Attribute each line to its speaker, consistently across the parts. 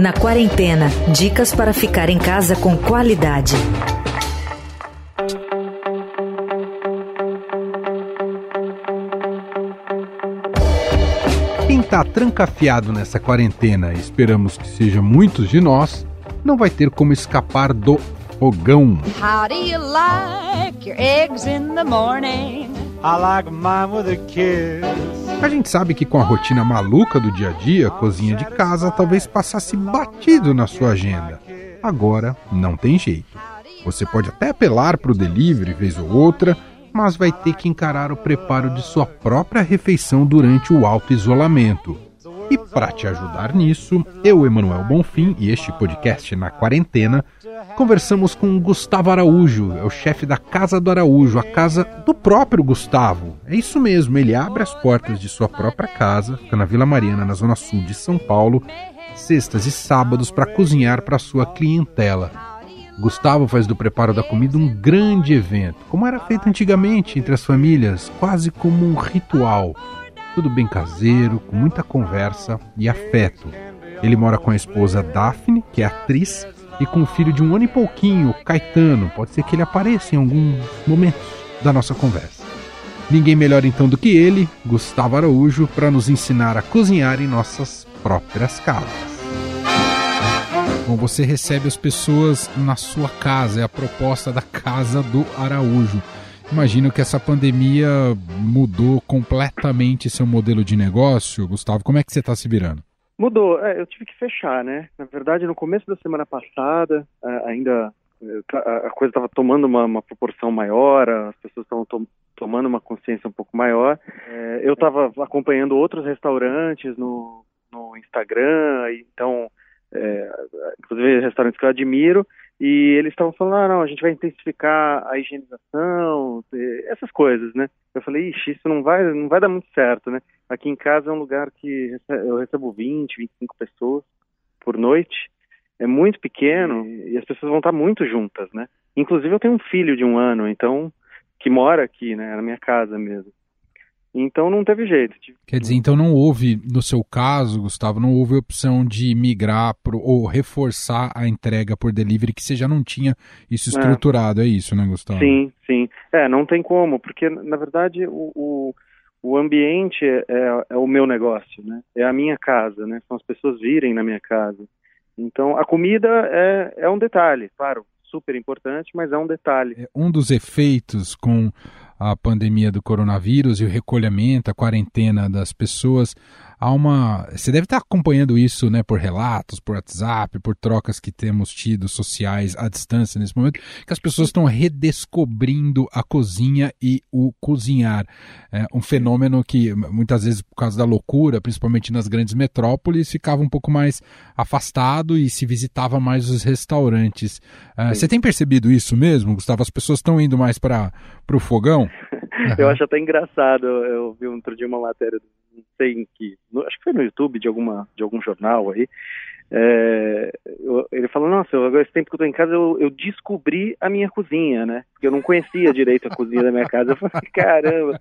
Speaker 1: Na quarentena, dicas para ficar em casa com qualidade.
Speaker 2: Quem está trancafiado nessa quarentena, esperamos que seja muitos de nós, não vai ter como escapar do fogão. How do you like your eggs in the morning? I like mine with a kiss. A gente sabe que com a rotina maluca do dia a dia, a cozinha de casa talvez passasse batido na sua agenda. Agora não tem jeito. Você pode até apelar para o delivery vez ou outra, mas vai ter que encarar o preparo de sua própria refeição durante o alto isolamento. E para te ajudar nisso, eu, Emanuel Bonfim, e este podcast na quarentena, conversamos com Gustavo Araújo, é o chefe da Casa do Araújo, a casa do próprio Gustavo. É isso mesmo, ele abre as portas de sua própria casa, fica na Vila Mariana, na zona sul de São Paulo, sextas e sábados para cozinhar para sua clientela. Gustavo faz do preparo da comida um grande evento, como era feito antigamente entre as famílias, quase como um ritual. Tudo bem caseiro, com muita conversa e afeto. Ele mora com a esposa Daphne, que é atriz, e com o filho de um ano e pouquinho, Caetano. Pode ser que ele apareça em algum momento da nossa conversa. Ninguém melhor então do que ele, Gustavo Araújo, para nos ensinar a cozinhar em nossas próprias casas. Bom, você recebe as pessoas na sua casa, é a proposta da Casa do Araújo. Imagino que essa pandemia mudou completamente seu modelo de negócio. Gustavo, como é que você está se virando?
Speaker 3: Mudou. É, eu tive que fechar, né? Na verdade, no começo da semana passada, ainda a coisa estava tomando uma, uma, proporção maior, as pessoas estavam to tomando uma consciência um pouco maior. É, eu estava acompanhando outros restaurantes no, no Instagram, então é, inclusive restaurantes que eu admiro, e eles estavam falando, ah, não, a gente vai intensificar a higienização, essas coisas, né? Eu falei, ixi, isso não vai, não vai dar muito certo, né? Aqui em casa é um lugar que eu recebo 20, 25 pessoas por noite, é muito pequeno e as pessoas vão estar muito juntas, né? Inclusive eu tenho um filho de um ano, então, que mora aqui, né, na minha casa mesmo. Então não teve jeito.
Speaker 2: Quer dizer, então não houve, no seu caso, Gustavo, não houve opção de migrar pro, ou reforçar a entrega por delivery, que você já não tinha isso é. estruturado, é, é isso, né, Gustavo?
Speaker 3: Sim, sim. É, não tem como, porque na verdade o, o, o ambiente é, é, é o meu negócio, né? É a minha casa, né? São as pessoas virem na minha casa. Então a comida é, é um detalhe, claro, super importante, mas é um detalhe.
Speaker 2: É um dos efeitos com a pandemia do coronavírus e o recolhimento, a quarentena das pessoas, há uma. Você deve estar acompanhando isso, né, por relatos, por WhatsApp, por trocas que temos tido sociais à distância nesse momento, que as pessoas estão redescobrindo a cozinha e o cozinhar. É um fenômeno que muitas vezes, por causa da loucura, principalmente nas grandes metrópoles, ficava um pouco mais afastado e se visitava mais os restaurantes. É, você tem percebido isso mesmo, Gustavo? As pessoas estão indo mais para o fogão?
Speaker 3: eu acho até engraçado. Eu vi outro dia uma matéria, não sei em que, acho que foi no YouTube de alguma de algum jornal aí. É, eu, ele falou, nossa, agora esse tempo que eu tô em casa eu, eu, descobri a minha cozinha, né? Porque eu não conhecia direito a cozinha da minha casa. Eu falei, caramba,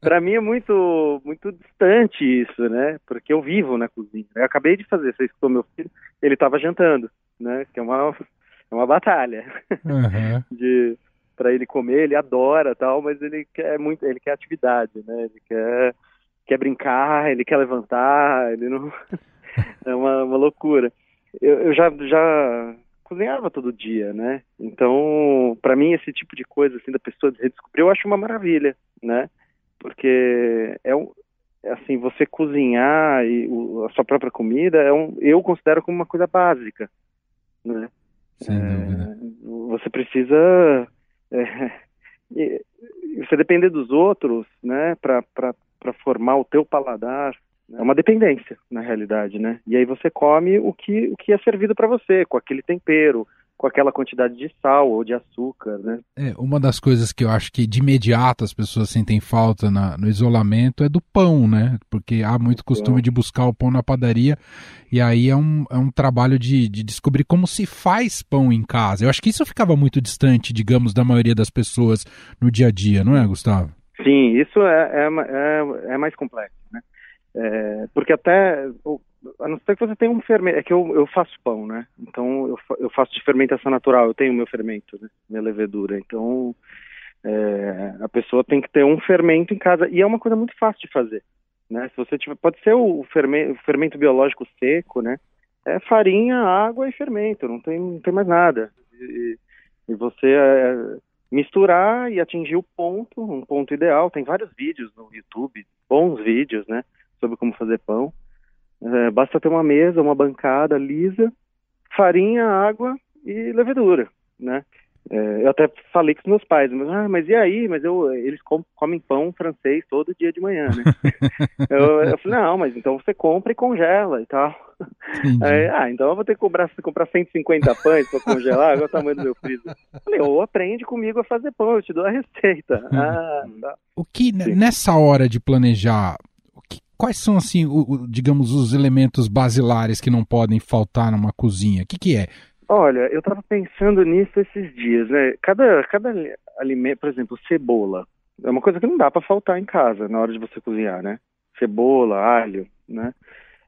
Speaker 3: para mim é muito muito distante isso, né? Porque eu vivo na cozinha. Eu acabei de fazer, você escutou meu filho, ele estava jantando, né? Que é uma, é uma batalha uhum. de para ele comer, ele adora tal, mas ele quer muito, ele quer atividade, né? Ele quer quer brincar, ele quer levantar, ele não é uma, uma loucura. Eu, eu, já já cozinhava todo dia, né? Então, para mim esse tipo de coisa assim da pessoa redescobrir, eu acho uma maravilha, né? Porque é um assim, você cozinhar e o, a sua própria comida é um, eu considero como uma coisa básica, né?
Speaker 2: Sem é, dúvida.
Speaker 3: Você precisa é, você depender dos outros, né, para formar o teu paladar, é uma dependência, na realidade, né? E aí você come o que, o que é servido para você, com aquele tempero, com aquela quantidade de sal ou de açúcar, né?
Speaker 2: É, uma das coisas que eu acho que de imediato as pessoas sentem falta na, no isolamento é do pão, né? Porque há muito costume de buscar o pão na padaria e aí é um, é um trabalho de, de descobrir como se faz pão em casa. Eu acho que isso ficava muito distante, digamos, da maioria das pessoas no dia a dia, não é, Gustavo?
Speaker 3: Sim, isso é, é, é, é mais complexo, né? É, porque até a não ser que você tenha um fermento, é que eu, eu faço pão, né? Então eu, eu faço de fermentação natural, eu tenho meu fermento, né? minha levedura. Então é, a pessoa tem que ter um fermento em casa e é uma coisa muito fácil de fazer, né? Se você tiver, pode ser o fermento, o fermento biológico seco, né? É farinha, água e fermento, não tem, não tem mais nada. E, e você é, misturar e atingir o ponto, um ponto ideal. Tem vários vídeos no YouTube, bons vídeos, né? Sobre como fazer pão. É, basta ter uma mesa, uma bancada lisa, farinha, água e levedura, né? É, eu até falei com os meus pais, mas, ah, mas e aí? Mas eu, eles com, comem pão francês todo dia de manhã, né? eu, eu, falei, não, mas então você compra e congela e tal. Aí, ah, então eu vou ter que comprar, comprar 150 pães para congelar, agora o tamanho do meu freezer. Eu falei, ou aprende comigo a fazer pão, eu te dou a receita. Ah,
Speaker 2: tá. O que, Sim. nessa hora de planejar, que, quais são, assim, o, o, digamos, os elementos basilares que não podem faltar numa cozinha? O que, que é?
Speaker 3: Olha, eu estava pensando nisso esses dias, né? Cada, cada alimento, por exemplo, cebola, é uma coisa que não dá para faltar em casa na hora de você cozinhar, né? Cebola, alho, né?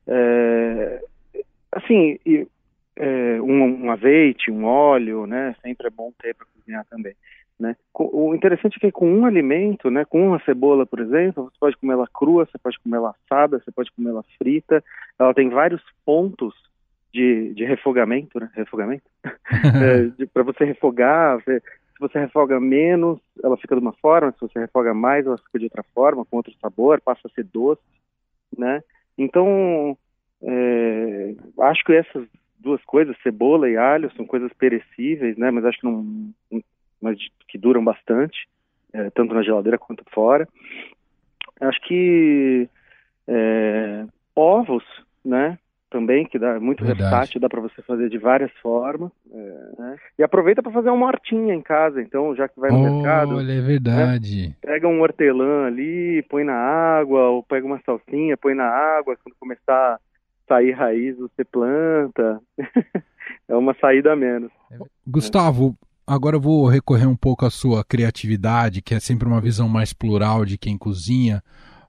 Speaker 3: É, assim, e, é, um, um, azeite, um óleo, né? Sempre é bom ter para cozinhar também, né? O interessante é que com um alimento, né? Com uma cebola, por exemplo, você pode comer ela crua, você pode comer ela assada, você pode comer ela frita. Ela tem vários pontos de, de refogamento, né? Refogamento? é, para você refogar, você, se você refoga menos, ela fica de uma forma, se você refoga mais, ela fica de outra forma, com outro sabor, passa a ser doce, né? Então, é, acho que essas duas coisas, cebola e alho, são coisas perecíveis, né? Mas acho que não, mas que duram bastante, é, tanto na geladeira quanto fora. Acho que é, ovos, né? Também, que dá muito Verdade. versátil, dá para você fazer de várias formas. É, né? E aproveita para fazer uma hortinha em casa, então, já que vai no oh, mercado.
Speaker 2: Olha, é verdade.
Speaker 3: Né? Pega um hortelã ali, põe na água, ou pega uma salsinha, põe na água, quando começar a sair raiz, você planta. é uma saída a menos.
Speaker 2: Gustavo, agora eu vou recorrer um pouco à sua criatividade, que é sempre uma visão mais plural de quem cozinha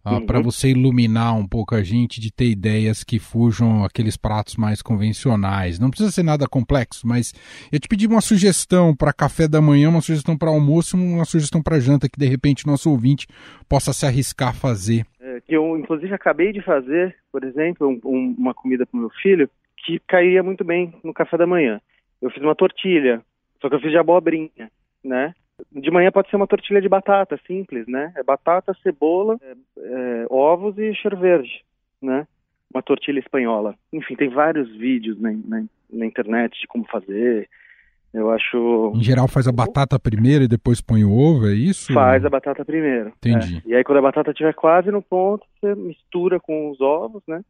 Speaker 2: uh, uhum. para você iluminar um pouco a gente de ter ideias que fujam aqueles pratos mais convencionais. Não precisa ser nada complexo, mas eu te pedi uma sugestão para café da manhã, uma sugestão para almoço, uma sugestão para janta que de repente nosso ouvinte possa se arriscar a fazer.
Speaker 3: É, que eu inclusive acabei de fazer, por exemplo, um, um, uma comida para meu filho que cairia muito bem no café da manhã. Eu fiz uma tortilha, só que eu fiz de abobrinha, né? De manhã pode ser uma tortilha de batata, simples, né? É batata, cebola, é, é, ovos e cheiro verde, né? Uma tortilha espanhola. Enfim, tem vários vídeos na, na, na, internet de como fazer. Eu acho.
Speaker 2: Em geral, faz a batata primeiro e depois põe o ovo, é isso?
Speaker 3: Faz a batata primeiro.
Speaker 2: Entendi.
Speaker 3: É. E aí, quando a batata estiver quase no ponto, você mistura com os ovos, né?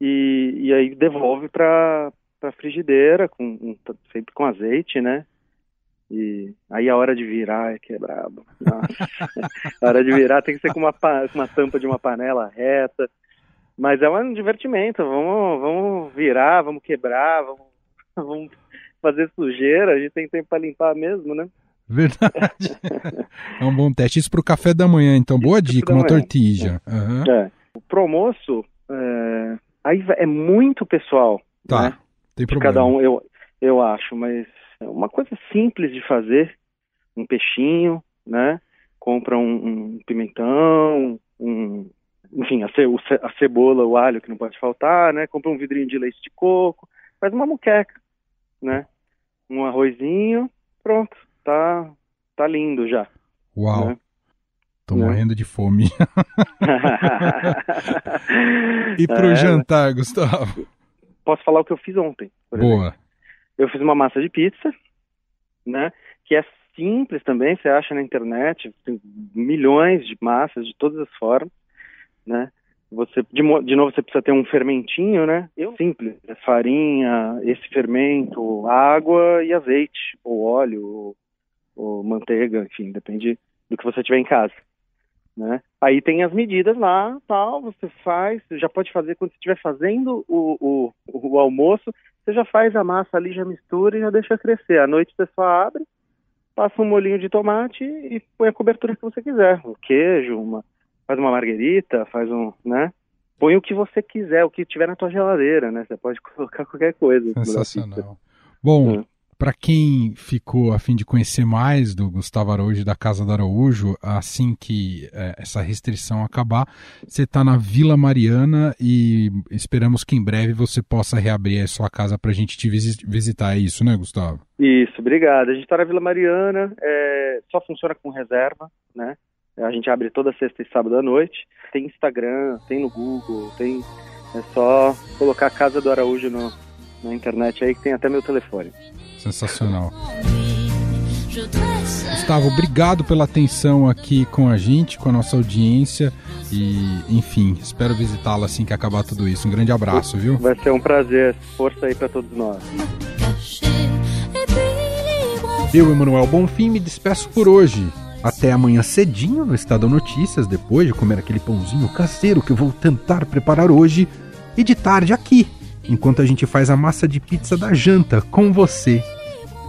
Speaker 3: E, e aí devolve para para frigideira, com, sempre com azeite, né? E aí a hora de virar é que é brabo. a hora de virar tem que ser com uma, uma tampa de uma panela reta. Mas é um divertimento. Vamos, vamos virar, vamos quebrar, vamos, vamos fazer sujeira. A gente tem tempo para limpar mesmo, né?
Speaker 2: Verdade. é um bom teste. Isso para o café da manhã, então. Boa Isso dica, uma tortilha. Uhum.
Speaker 3: É. O promoço é, aí é muito pessoal.
Speaker 2: Tá.
Speaker 3: Né? Tem problema. De cada um, eu, eu acho, mas uma coisa simples de fazer, um peixinho, né? Compra um, um pimentão, um, enfim, a, ce, a, cebola, o alho que não pode faltar, né? Compra um vidrinho de leite de coco, faz uma muqueca, né? Um arrozinho, pronto, tá, tá lindo já.
Speaker 2: Uau. Né? Tô né? morrendo de fome. e pro é, jantar, Gustavo?
Speaker 3: Posso falar o que eu fiz ontem.
Speaker 2: Boa.
Speaker 3: Exemplo. Eu fiz uma massa de pizza, né? Que é simples também, você acha na internet, tem milhões de massas de todas as formas, né? Você, de, de novo, você precisa ter um fermentinho, né? Eu, simples, é farinha, esse fermento, água e azeite, ou óleo, ou, ou manteiga, enfim, depende do que você tiver em casa, né? Aí tem as medidas lá, tal, você faz, você já pode fazer quando você estiver fazendo o, o, o almoço, você já faz a massa ali, já mistura e já deixa crescer. À noite você só abre, passa um molinho de tomate e põe a cobertura que você quiser. Um queijo, uma, faz uma marguerita, faz um, né? põe o que você quiser, o que tiver na tua geladeira, né? Você pode colocar qualquer coisa.
Speaker 2: Sensacional. Bom, é. Para quem ficou a fim de conhecer mais do Gustavo Araújo da Casa do Araújo, assim que é, essa restrição acabar, você está na Vila Mariana e esperamos que em breve você possa reabrir a sua casa para a gente te visitar. É isso, né, Gustavo?
Speaker 3: Isso, obrigado. A gente está na Vila Mariana, é, só funciona com reserva, né? A gente abre toda sexta e sábado à noite. Tem Instagram, tem no Google, tem. É só colocar a Casa do Araújo no, na internet aí que tem até meu telefone.
Speaker 2: Sensacional. Gustavo, obrigado pela atenção aqui com a gente, com a nossa audiência. E, enfim, espero visitá-lo assim que acabar tudo isso. Um grande abraço, viu?
Speaker 3: Vai ser um prazer. Força aí para todos nós.
Speaker 2: Eu, Emanuel Bonfim, me despeço por hoje. Até amanhã cedinho no Estado Notícias, depois de comer aquele pãozinho caseiro que eu vou tentar preparar hoje, e de tarde aqui, enquanto a gente faz a massa de pizza da janta com você